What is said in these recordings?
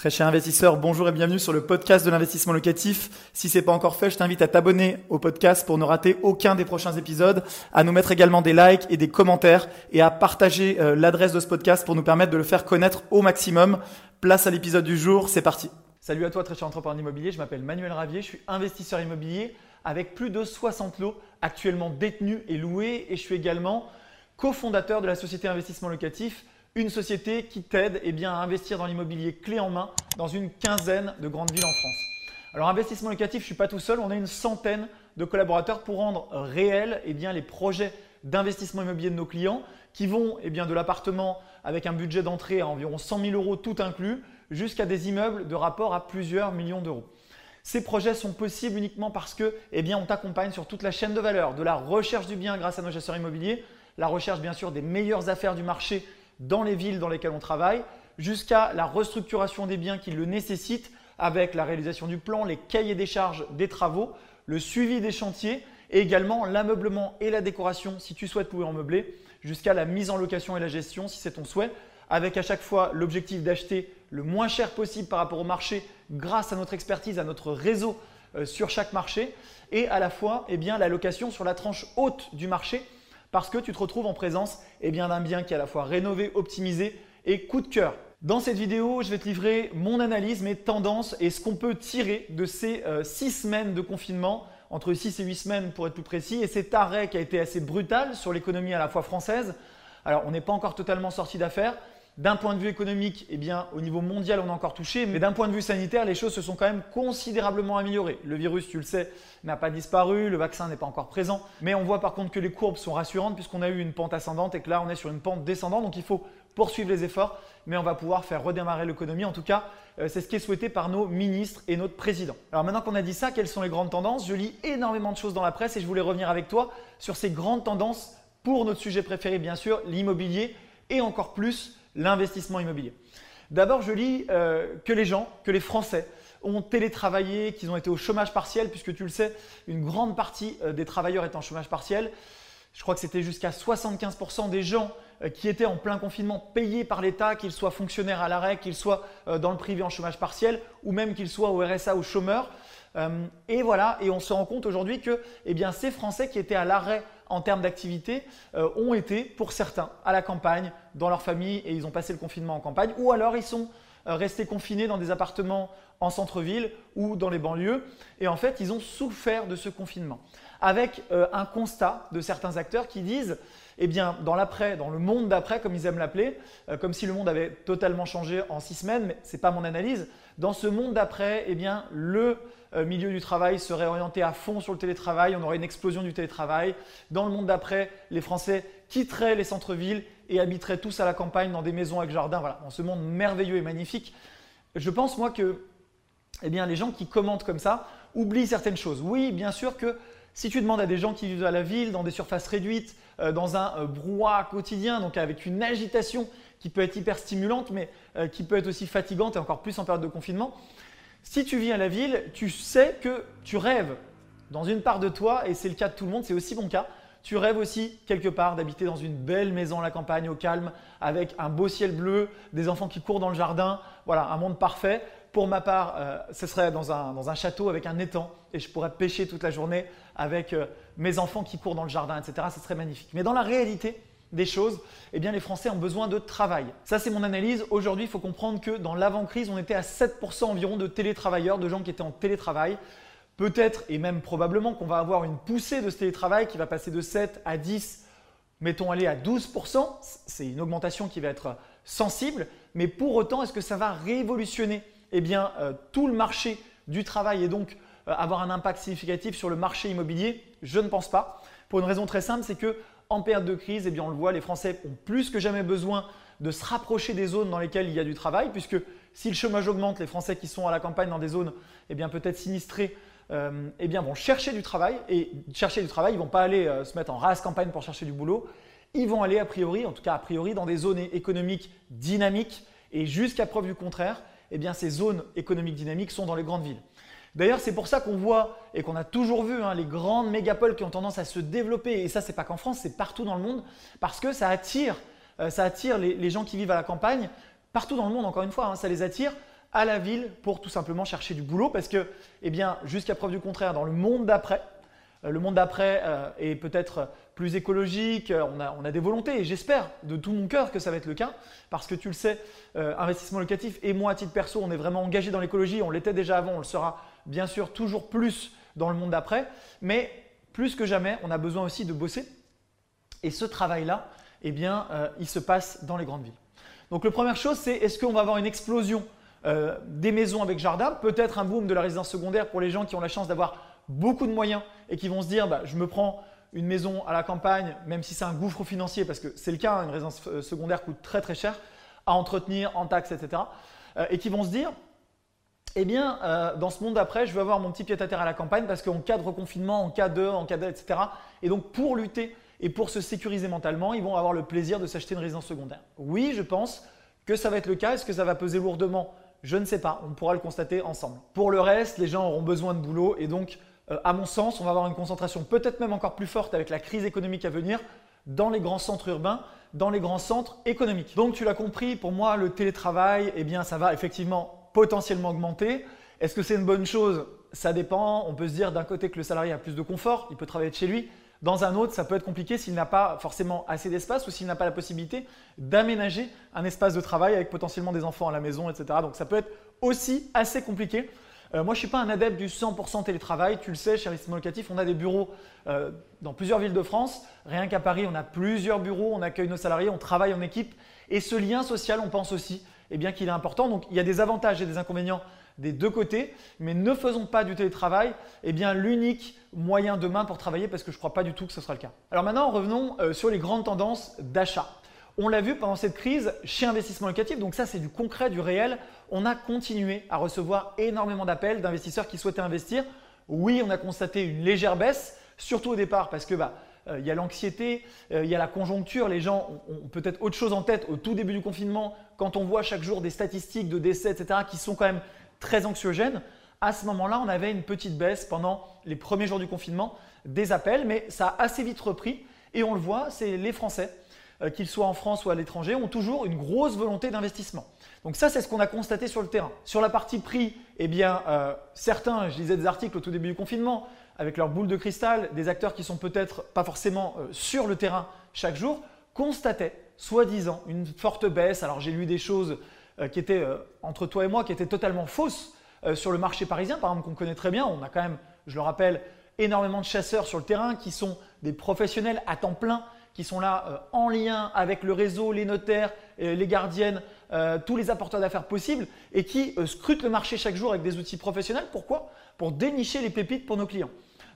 Très cher investisseur, bonjour et bienvenue sur le podcast de l'investissement locatif. Si c'est pas encore fait, je t'invite à t'abonner au podcast pour ne rater aucun des prochains épisodes, à nous mettre également des likes et des commentaires et à partager euh, l'adresse de ce podcast pour nous permettre de le faire connaître au maximum. Place à l'épisode du jour, c'est parti. Salut à toi très cher entrepreneur immobilier, je m'appelle Manuel Ravier, je suis investisseur immobilier avec plus de 60 lots actuellement détenus et loués et je suis également cofondateur de la société investissement locatif une société qui t'aide eh à investir dans l'immobilier clé en main dans une quinzaine de grandes villes en France. Alors investissement locatif, je ne suis pas tout seul, on a une centaine de collaborateurs pour rendre réels eh les projets d'investissement immobilier de nos clients qui vont eh bien, de l'appartement avec un budget d'entrée à environ 100 000 euros tout inclus jusqu'à des immeubles de rapport à plusieurs millions d'euros. Ces projets sont possibles uniquement parce que bien, on t'accompagne sur toute la chaîne de valeur, de la recherche du bien grâce à nos chasseurs immobiliers, la recherche bien sûr des meilleures affaires du marché dans les villes dans lesquelles on travaille, jusqu'à la restructuration des biens qui le nécessitent avec la réalisation du plan, les cahiers des charges des travaux, le suivi des chantiers et également l'ameublement et la décoration si tu souhaites pouvoir meubler, jusqu'à la mise en location et la gestion si c'est ton souhait, avec à chaque fois l'objectif d'acheter le moins cher possible par rapport au marché grâce à notre expertise, à notre réseau euh, sur chaque marché et à la fois eh bien, la location sur la tranche haute du marché parce que tu te retrouves en présence eh d'un bien qui est à la fois rénové, optimisé et coup de cœur. Dans cette vidéo, je vais te livrer mon analyse, mes tendances et ce qu'on peut tirer de ces 6 euh, semaines de confinement, entre 6 et 8 semaines pour être plus précis, et cet arrêt qui a été assez brutal sur l'économie à la fois française. Alors, on n'est pas encore totalement sorti d'affaires, d'un point de vue économique, eh bien, au niveau mondial, on a encore touché, mais d'un point de vue sanitaire, les choses se sont quand même considérablement améliorées. Le virus, tu le sais, n'a pas disparu, le vaccin n'est pas encore présent, mais on voit par contre que les courbes sont rassurantes puisqu'on a eu une pente ascendante et que là, on est sur une pente descendante, donc il faut poursuivre les efforts, mais on va pouvoir faire redémarrer l'économie. En tout cas, euh, c'est ce qui est souhaité par nos ministres et notre président. Alors maintenant qu'on a dit ça, quelles sont les grandes tendances? Je lis énormément de choses dans la presse et je voulais revenir avec toi sur ces grandes tendances pour notre sujet préféré, bien sûr, l'immobilier et encore plus l'investissement immobilier. D'abord, je lis euh, que les gens, que les Français ont télétravaillé, qu'ils ont été au chômage partiel, puisque tu le sais, une grande partie euh, des travailleurs est en chômage partiel. Je crois que c'était jusqu'à 75% des gens euh, qui étaient en plein confinement payés par l'État, qu'ils soient fonctionnaires à l'arrêt, qu'ils soient dans le privé en chômage partiel, ou même qu'ils soient au RSA ou chômeurs. Et voilà, et on se rend compte aujourd'hui que eh bien, ces Français qui étaient à l'arrêt en termes d'activité euh, ont été, pour certains, à la campagne, dans leur famille, et ils ont passé le confinement en campagne, ou alors ils sont euh, restés confinés dans des appartements en centre-ville ou dans les banlieues, et en fait, ils ont souffert de ce confinement. Avec euh, un constat de certains acteurs qui disent, eh bien, dans l'après, dans le monde d'après, comme ils aiment l'appeler, comme si le monde avait totalement changé en six semaines, mais ce n'est pas mon analyse, dans ce monde d'après, eh bien, le milieu du travail serait orienté à fond sur le télétravail, on aurait une explosion du télétravail. Dans le monde d'après, les Français quitteraient les centres-villes et habiteraient tous à la campagne dans des maisons avec jardin. Voilà, dans ce monde merveilleux et magnifique. Je pense moi que eh bien, les gens qui commentent comme ça oublient certaines choses. Oui, bien sûr que si tu demandes à des gens qui vivent à la ville, dans des surfaces réduites, euh, dans un euh, brouhaha quotidien, donc avec une agitation qui peut être hyper stimulante, mais qui peut être aussi fatigante et encore plus en période de confinement, si tu vis à la ville, tu sais que tu rêves dans une part de toi, et c'est le cas de tout le monde, c'est aussi mon cas, tu rêves aussi quelque part d'habiter dans une belle maison à la campagne, au calme, avec un beau ciel bleu, des enfants qui courent dans le jardin, voilà, un monde parfait. Pour ma part, euh, ce serait dans un, château avec un étang et je pourrais pêcher toute la journée avec euh, mes enfants qui courent dans le jardin, etc. Ce serait magnifique. Mais dans la réalité, des choses, eh bien les Français ont besoin de travail. Ça c'est mon analyse. Aujourd'hui, il faut comprendre que dans l'avant-crise, on était à 7% environ de télétravailleurs, de gens qui étaient en télétravail. Peut-être et même probablement qu'on va avoir une poussée de ce télétravail qui va passer de 7 à 10, mettons aller à 12%. C'est une augmentation qui va être sensible, mais pour autant, est-ce que ça va révolutionner eh bien, euh, tout le marché du travail et donc avoir un impact significatif sur le marché immobilier Je ne pense pas. Pour une raison très simple, c'est que en période de crise, eh bien, on le voit, les Français ont plus que jamais besoin de se rapprocher des zones dans lesquelles il y a du travail, puisque si le chômage augmente, les Français qui sont à la campagne dans des zones eh bien, peut-être sinistrées euh, eh vont chercher du travail. Et chercher du travail, ils ne vont pas aller euh, se mettre en race campagne pour chercher du boulot. Ils vont aller a priori, en tout cas a priori, dans des zones économiques dynamiques. Et jusqu'à preuve du contraire, bien, ces zones économiques dynamiques sont dans les grandes villes. D'ailleurs, c'est pour ça qu'on voit et qu'on a toujours vu hein, les grandes mégapoles qui ont tendance à se développer. Et ça, c'est pas qu'en France, c'est partout dans le monde, parce que ça attire, euh, ça attire les, gens qui vivent à la campagne, partout dans le monde, encore une fois, hein, ça les attire à la ville pour tout simplement chercher du boulot parce que, eh bien, jusqu'à preuve du contraire, dans le monde d'après, euh, le monde d'après euh, est peut-être plus écologique, euh, on a, des volontés et j'espère de tout mon cœur que ça va être le cas parce que tu le sais, investissement locatif et moi à titre perso, on est vraiment engagé dans l'écologie, on l'était déjà avant, on le sera bien sûr toujours plus dans le monde d'après, mais plus que jamais, on a besoin aussi de bosser et ce travail-là, eh bien, il se passe dans les grandes villes. Donc la première chose, c'est est-ce qu'on va avoir une explosion des maisons avec jardin, peut-être un boom de la résidence secondaire pour les gens qui ont la chance d'avoir beaucoup de moyens et qui vont se dire bah, je me prends une maison à la campagne, même si c'est un gouffre financier, parce que c'est le cas, hein, une résidence euh, secondaire coûte très très cher à entretenir, en taxes, etc. Euh, et qui vont se dire eh bien, euh, dans ce monde d'après, je veux avoir mon petit pied à terre à la campagne parce qu'en cas de reconfinement, en cas de, en cas de, etc. Et donc, pour lutter et pour se sécuriser mentalement, ils vont avoir le plaisir de s'acheter une résidence secondaire. Oui, je pense que ça va être le cas. Est-ce que ça va peser lourdement? Je ne sais pas. On pourra le constater ensemble. Pour le reste, les gens auront besoin de boulot et donc euh, à mon sens, on va avoir une concentration peut-être même encore plus forte avec la crise économique à venir dans les grands centres urbains, dans les grands centres économiques. Donc tu l'as compris, pour moi, le télétravail, eh bien, ça va effectivement potentiellement augmenter. Est-ce que c'est une bonne chose? Ça dépend. On peut se dire d'un côté que le salarié a plus de confort, il peut travailler de chez lui. Dans un autre, ça peut être compliqué s'il n'a pas forcément assez d'espace ou s'il n'a pas la possibilité d'aménager un espace de travail avec potentiellement des enfants à la maison, etc. Donc ça peut être aussi assez compliqué. Euh, moi, je ne suis pas un adepte du 100% télétravail. Tu le sais, chez Investissement Locatif, on a des bureaux euh, dans plusieurs villes de France. Rien qu'à Paris, on a plusieurs bureaux, on accueille nos salariés, on travaille en équipe. Et ce lien social, on pense aussi eh bien, qu'il est important. Donc, il y a des avantages et des inconvénients des deux côtés, mais ne faisons pas du télétravail eh l'unique moyen demain pour travailler parce que je ne crois pas du tout que ce sera le cas. Alors maintenant, revenons euh, sur les grandes tendances d'achat. On l'a vu pendant cette crise chez Investissement Locatif, donc ça c'est du concret, du réel. On a continué à recevoir énormément d'appels d'investisseurs qui souhaitaient investir. Oui, on a constaté une légère baisse, surtout au départ parce que bah, il y a l'anxiété, euh, il y a la conjoncture, les gens ont, peut-être autre chose en tête au tout début du confinement, quand on voit chaque jour des statistiques de décès, etc., qui sont quand même très anxiogènes. À ce moment-là, on avait une petite baisse pendant les premiers jours du confinement des appels, mais ça a assez vite repris et on le voit, c'est les Français euh, qu'ils soient en France ou à l'étranger, ont toujours une grosse volonté d'investissement. Donc ça, c'est ce qu'on a constaté sur le terrain. Sur la partie prix, eh bien, euh, certains, je lisais des articles au tout début du confinement, avec leur boule de cristal, des acteurs qui sont peut-être pas forcément euh, sur le terrain chaque jour, constataient, soi-disant, une forte baisse. Alors j'ai lu des choses qui étaient, entre toi et moi, qui étaient totalement fausses sur le marché parisien, par exemple, qu'on connaît très bien. On a quand même, je le rappelle, énormément de chasseurs sur le terrain qui sont des professionnels à temps plein qui sont là euh, en lien avec le réseau, les notaires, euh, les gardiennes, euh, tous les apporteurs d'affaires possibles et qui scrutent le marché chaque jour avec des outils professionnels. Pourquoi? Pour dénicher les pépites pour nos clients.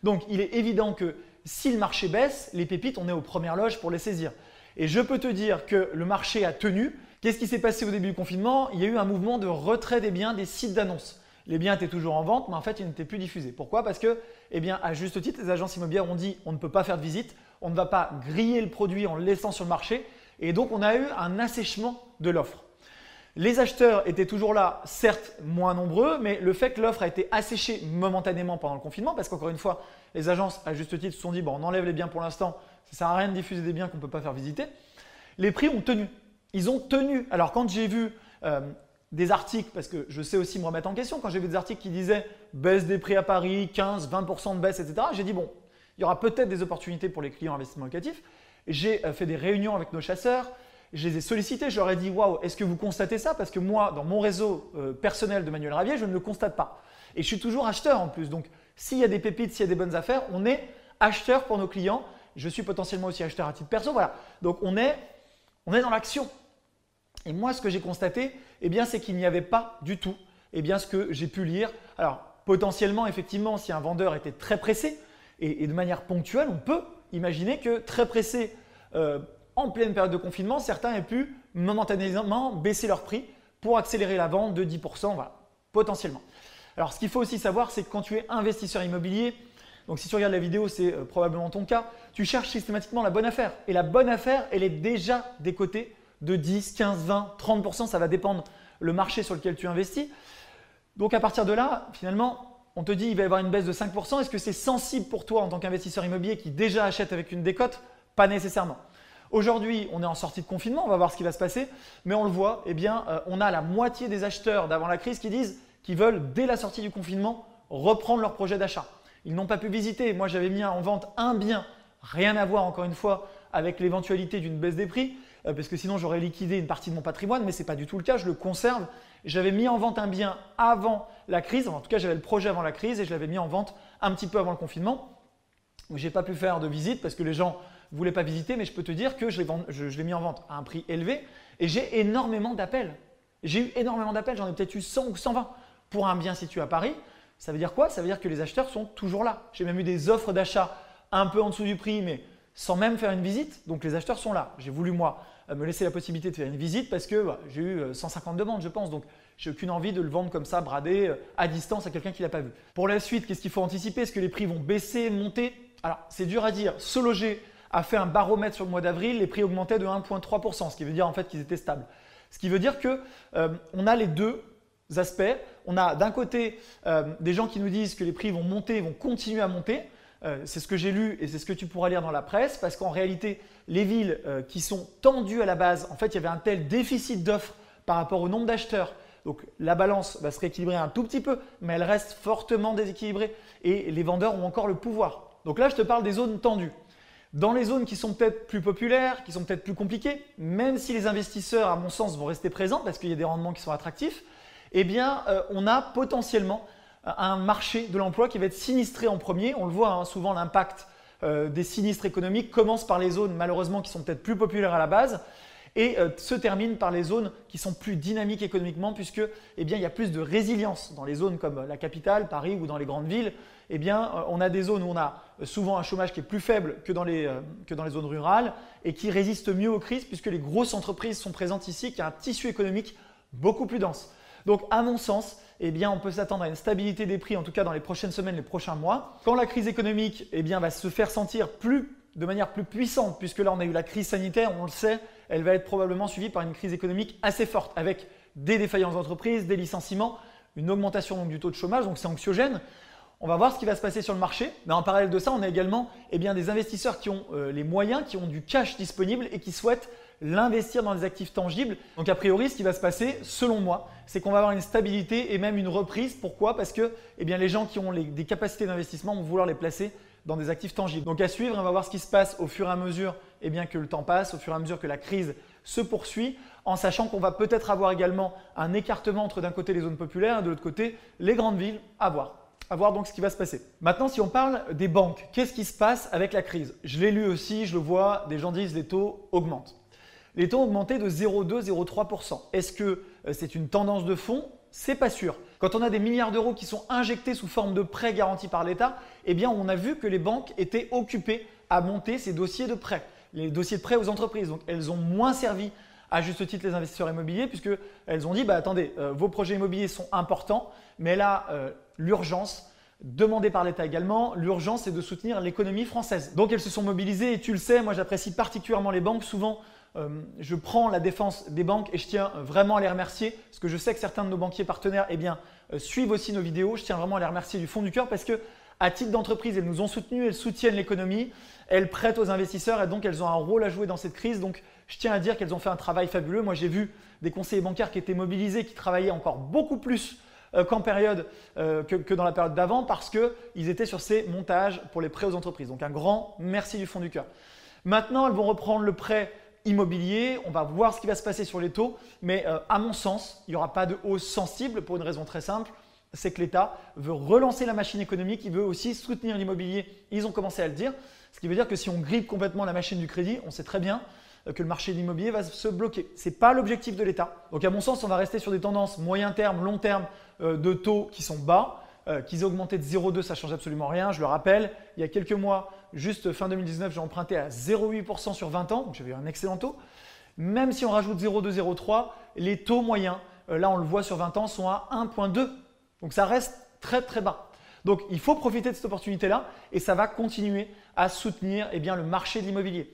Donc il est évident que si le marché baisse, les pépites, on est aux premières loges pour les saisir. Et je peux te dire que le marché a tenu. Qu'est-ce qui s'est passé au début du confinement? Il y a eu un mouvement de retrait des biens des sites d'annonces. Les biens étaient toujours en vente, mais en fait, ils n'étaient plus diffusés. Pourquoi? Parce que, eh bien, à juste titre, les agences immobilières ont dit on ne peut pas faire de visite, on ne va pas griller le produit en le laissant sur le marché. Et donc, on a eu un assèchement de l'offre. Les acheteurs étaient toujours là, certes moins nombreux, mais le fait que l'offre a été asséchée momentanément pendant le confinement, parce qu'encore une fois, les agences, à juste titre, se sont dit bon, on enlève les biens pour l'instant, ça ne sert à rien de diffuser des biens qu'on ne peut pas faire visiter. Les prix ont tenu. Ils ont tenu. Alors, quand j'ai vu euh, des articles, parce que je sais aussi me remettre en question, quand j'ai vu des articles qui disaient baisse des prix à Paris, 15, 20% de baisse, etc., j'ai dit bon, il y aura peut-être des opportunités pour les clients investissement locatif. J'ai euh, fait des réunions avec nos chasseurs, je les ai sollicités, je leur ai dit waouh, est-ce que vous constatez ça? Parce que moi, dans mon réseau euh, personnel de Manuel Ravier, je ne le constate pas. Et je suis toujours acheteur en plus. Donc, s'il y a des pépites, s'il y a des bonnes affaires, on est acheteur pour nos clients. Je suis potentiellement aussi acheteur à titre perso. Voilà. Donc, on est, on est dans l'action. Et moi, ce que j'ai constaté, eh bien, c'est qu'il n'y avait pas du tout eh bien, ce que j'ai pu lire. Alors, potentiellement, effectivement, si un vendeur était très pressé, et, de manière ponctuelle, on peut imaginer que très pressé euh, en pleine période de confinement, certains aient pu momentanément baisser leur prix pour accélérer la vente de 10%, voilà, potentiellement. Alors ce qu'il faut aussi savoir, c'est que quand tu es investisseur immobilier, donc si tu regardes la vidéo, c'est euh, probablement ton cas, tu cherches systématiquement la bonne affaire. Et la bonne affaire, elle est déjà décotée de 10, 15, 20, 30%, ça va dépendre le marché sur lequel tu investis. Donc à partir de là, finalement, on te dit qu'il va y avoir une baisse de 5%, est-ce que c'est sensible pour toi en tant qu'investisseur immobilier qui déjà achète avec une décote? Pas nécessairement. Aujourd'hui, on est en sortie de confinement, on va voir ce qui va se passer, mais on le voit, eh euh, on a la moitié des acheteurs d'avant la crise qui disent qu'ils veulent, dès la sortie du confinement, reprendre leur projet d'achat. Ils n'ont pas pu visiter. Moi, j'avais mis en vente un bien, rien à voir encore une fois avec l'éventualité d'une baisse des prix, euh, parce que sinon j'aurais liquidé une partie de mon patrimoine, mais ce n'est pas du tout le cas, je le conserve. J'avais mis en vente un bien avant la crise, en tout cas j'avais le projet avant la crise et je l'avais mis en vente un petit peu avant le confinement. Je n'ai pas pu faire de visite parce que les gens ne voulaient pas visiter, mais je peux te dire que je l'ai mis en vente à un prix élevé et j'ai énormément d'appels. J'ai eu énormément d'appels, j'en ai peut-être eu 100 ou 120 pour un bien situé à Paris. Ça veut dire quoi? Ça veut dire que les acheteurs sont toujours là. J'ai même eu des offres d'achat un peu en dessous du prix, mais sans même faire une visite. Donc les acheteurs sont là. J'ai voulu moi euh, me laisser la possibilité de faire une visite parce que bah, j'ai eu 150 euh, demandes, je pense. Donc j'ai aucune envie de le vendre comme ça, bradé, euh, à distance à quelqu'un qui l'a pas vu. Pour la suite, qu'est-ce qu'il faut anticiper? Est-ce que les prix vont baisser, monter? Alors c'est dur à dire. Se loger a fait un baromètre sur le mois d'avril, les prix augmentaient de 1,3%, ce qui veut dire en fait qu'ils étaient stables. Ce qui veut dire que on a les deux aspects. On a d'un côté des gens qui nous disent que les prix vont monter, vont continuer à monter. Euh, c'est ce que j'ai lu et c'est ce que tu pourras lire dans la presse, parce qu'en réalité, les villes euh, qui sont tendues à la base, en fait, il y avait un tel déficit d'offres par rapport au nombre d'acheteurs. Donc la balance va se rééquilibrer un tout petit peu, mais elle reste fortement déséquilibrée et les vendeurs ont encore le pouvoir. Donc là, je te parle des zones tendues. Dans les zones qui sont peut-être plus populaires, qui sont peut-être plus compliquées, même si les investisseurs, à mon sens, vont rester présents parce qu'il y a des rendements qui sont attractifs, eh bien, euh, on a potentiellement un marché de l'emploi qui va être sinistré en premier. On le voit hein, souvent, l'impact euh, des sinistres économiques commence par les zones malheureusement qui sont peut-être plus populaires à la base et euh, se termine par les zones qui sont plus dynamiques économiquement puisque eh bien, il y a plus de résilience dans les zones comme la capitale, Paris ou dans les grandes villes. Eh bien, euh, on a des zones où on a souvent un chômage qui est plus faible que dans, les, que dans les zones rurales et qui résistent mieux aux crises puisque les grosses entreprises sont présentes ici, qui a un tissu économique beaucoup plus dense. Donc, à mon sens, eh bien, on peut s'attendre à une stabilité des prix, en tout cas dans les prochaines semaines, les prochains mois. Quand la crise économique eh bien, va se faire sentir plus, de manière plus puissante, puisque là on a eu la crise sanitaire, on le sait, elle va être probablement suivie par une crise économique assez forte, avec des défaillances d'entreprises, des licenciements, une augmentation du taux de chômage, donc c'est anxiogène. On va voir ce qui va se passer sur le marché. Mais en parallèle de ça, on a également eh bien, des investisseurs qui ont euh, les moyens, qui ont du cash disponible et qui souhaitent l'investir dans des actifs tangibles. Donc a priori, ce qui va se passer, selon moi, c'est qu'on va avoir une stabilité et même une reprise. Pourquoi? Parce que eh bien, les gens qui ont des capacités d'investissement vont vouloir les placer dans des actifs tangibles. Donc à suivre, on va voir ce qui se passe au fur et à mesure eh bien, que le temps passe, au fur et à mesure que la crise se poursuit, en sachant qu'on va peut-être avoir également un écartement entre d'un côté les zones populaires et de l'autre côté les grandes villes. À voir. À voir donc ce qui va se passer. Maintenant, si on parle des banques, qu'est-ce qui se passe avec la crise? Je l'ai lu aussi, je le vois, des gens disent les taux augmentent. Les taux ont augmenté de 0,2-0,3%. Est-ce que euh, c'est une tendance de fond? C'est pas sûr. Quand on a des milliards d'euros qui sont injectés sous forme de prêts garantis par l'État, eh bien on a vu que les banques étaient occupées à monter ces dossiers de prêts, les dossiers de prêts aux entreprises. Donc elles ont moins servi à juste titre les investisseurs immobiliers puisqu'elles ont dit bah, attendez, euh, vos projets immobiliers sont importants, mais là euh, l'urgence demandée par l'État également, l'urgence c'est de soutenir l'économie française. Donc elles se sont mobilisées et tu le sais, moi j'apprécie particulièrement les banques. Souvent euh, je prends la défense des banques et je tiens vraiment à les remercier parce que je sais que certains de nos banquiers partenaires eh bien, suivent aussi nos vidéos. Je tiens vraiment à les remercier du fond du cœur parce que à titre d'entreprise, elles nous ont soutenus, elles soutiennent l'économie, elles prêtent aux investisseurs et donc elles ont un rôle à jouer dans cette crise. Donc je tiens à dire qu'elles ont fait un travail fabuleux. Moi j'ai vu des conseillers bancaires qui étaient mobilisés, qui travaillaient encore beaucoup plus euh, qu'en période que, que, dans la période d'avant parce qu'ils étaient sur ces montages pour les prêts aux entreprises. Donc un grand merci du fond du cœur. Maintenant, elles vont reprendre le prêt immobilier. On va voir ce qui va se passer sur les taux. Mais euh, à mon sens, il n'y aura pas de hausse sensible pour une raison très simple. C'est que l'État veut relancer la machine économique, il veut aussi soutenir l'immobilier. Ils ont commencé à le dire. Ce qui veut dire que si on grippe complètement la machine du crédit, on sait très bien euh, que le marché de l'immobilier va se bloquer. Ce n'est pas l'objectif de l'État. Donc à mon sens, on va rester sur des tendances moyen terme, long terme euh, de taux qui sont bas. qu'ils aient augmenté de 0,2, ça change absolument rien. Je le rappelle, il y a quelques mois, Juste fin 2019, j'ai emprunté à 0,8% sur 20 ans, donc j'avais un excellent taux. Même si on rajoute 0,2, 0,3, les taux moyens, euh, là on le voit sur 20 ans, sont à 1,2. Donc ça reste très très bas. Donc il faut profiter de cette opportunité-là et ça va continuer à soutenir eh le marché de l'immobilier.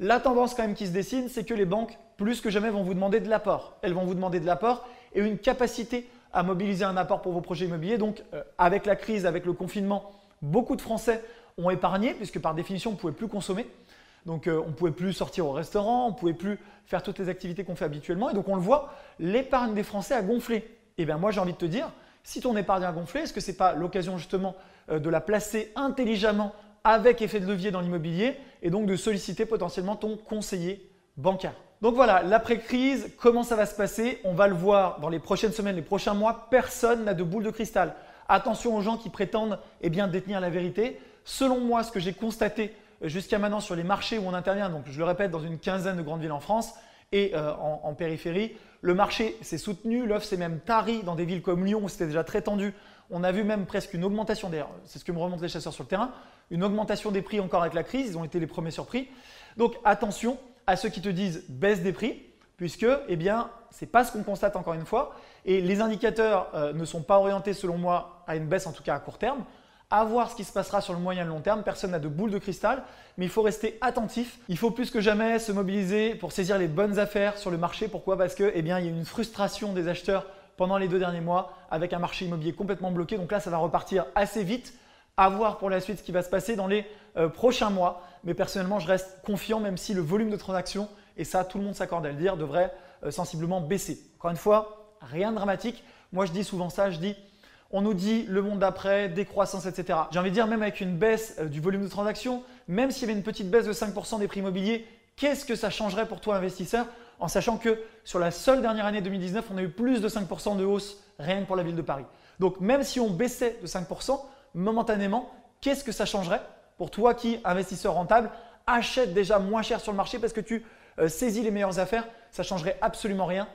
La tendance quand même qui se dessine, c'est que les banques, plus que jamais, vont vous demander de l'apport. Elles vont vous demander de l'apport et une capacité à mobiliser un apport pour vos projets immobiliers. Donc euh, avec la crise, avec le confinement, beaucoup de Français ont épargné, puisque par définition, on ne pouvait plus consommer. Donc euh, on ne pouvait plus sortir au restaurant, on ne pouvait plus faire toutes les activités qu'on fait habituellement. Et donc on le voit, l'épargne des Français a gonflé. Et eh bien moi j'ai envie de te dire, si ton épargne a gonflé, est-ce que ce n'est pas l'occasion justement euh, de la placer intelligemment avec effet de levier dans l'immobilier et donc de solliciter potentiellement ton conseiller bancaire? Donc voilà, l'après-crise, comment ça va se passer? On va le voir dans les prochaines semaines, les prochains mois. Personne n'a de boule de cristal. Attention aux gens qui prétendent eh bien, détenir la vérité. Selon moi, ce que j'ai constaté euh, jusqu'à maintenant sur les marchés où on intervient, donc je le répète, dans une quinzaine de grandes villes en France et euh, en, périphérie, le marché s'est soutenu, l'offre s'est même tarie dans des villes comme Lyon où c'était déjà très tendu. On a vu même presque une augmentation, d'ailleurs, c'est ce que me remontent les chasseurs sur le terrain, une augmentation des prix encore avec la crise, ils ont été les premiers surpris. Donc attention, à ceux qui te disent baisse des prix, puisque eh ce n'est pas ce qu'on constate encore une fois. Et les indicateurs euh, ne sont pas orientés, selon moi, à une baisse, en tout cas à court terme. À voir ce qui se passera sur le moyen et long terme. Personne n'a de boule de cristal, mais il faut rester attentif. Il faut plus que jamais se mobiliser pour saisir les bonnes affaires sur le marché. Pourquoi? Parce que, eh bien, il y a une frustration des acheteurs pendant les deux derniers mois avec un marché immobilier complètement bloqué. Donc là, ça va repartir assez vite. À voir pour la suite ce qui va se passer dans les euh, prochains mois mais personnellement, je reste confiant, même si le volume de transactions, et ça, tout le monde s'accorde à le dire, devrait euh, sensiblement baisser. Encore une fois, rien de dramatique. Moi, je dis souvent ça, je dis, on nous dit le monde d'après, décroissance, etc. J'ai envie de dire, même avec une baisse euh, du volume de transactions, même s'il y avait une petite baisse de 5% des prix immobiliers, qu'est-ce que ça changerait pour toi, investisseur, en sachant que sur la seule dernière année 2019, on a eu plus de 5% de hausse rien pour la ville de Paris. Donc, même si on baissait de 5%, momentanément, qu'est-ce que ça changerait pour toi qui, investisseur rentable, achète déjà moins cher sur le marché parce que tu euh, saisis les meilleures affaires, ça changerait absolument rien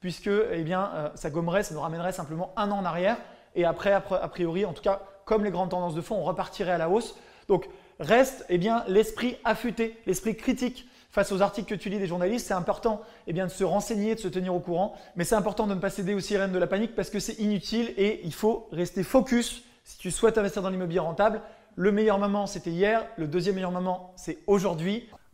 puisque eh bien, euh, ça gommerait, ça nous ramènerait simplement un an en arrière et après, a priori, en tout cas, comme les grandes tendances de fond, on repartirait à la hausse. Donc, reste eh bien, l'esprit affûté, l'esprit critique face aux articles que tu lis des journalistes. C'est important eh bien, de se renseigner, de se tenir au courant, mais c'est important de ne pas céder aux sirènes de la panique parce que c'est inutile et il faut rester focus si tu souhaites investir dans l'immobilier rentable le meilleur moment, c'était hier. Le deuxième meilleur moment, c'est aujourd'hui.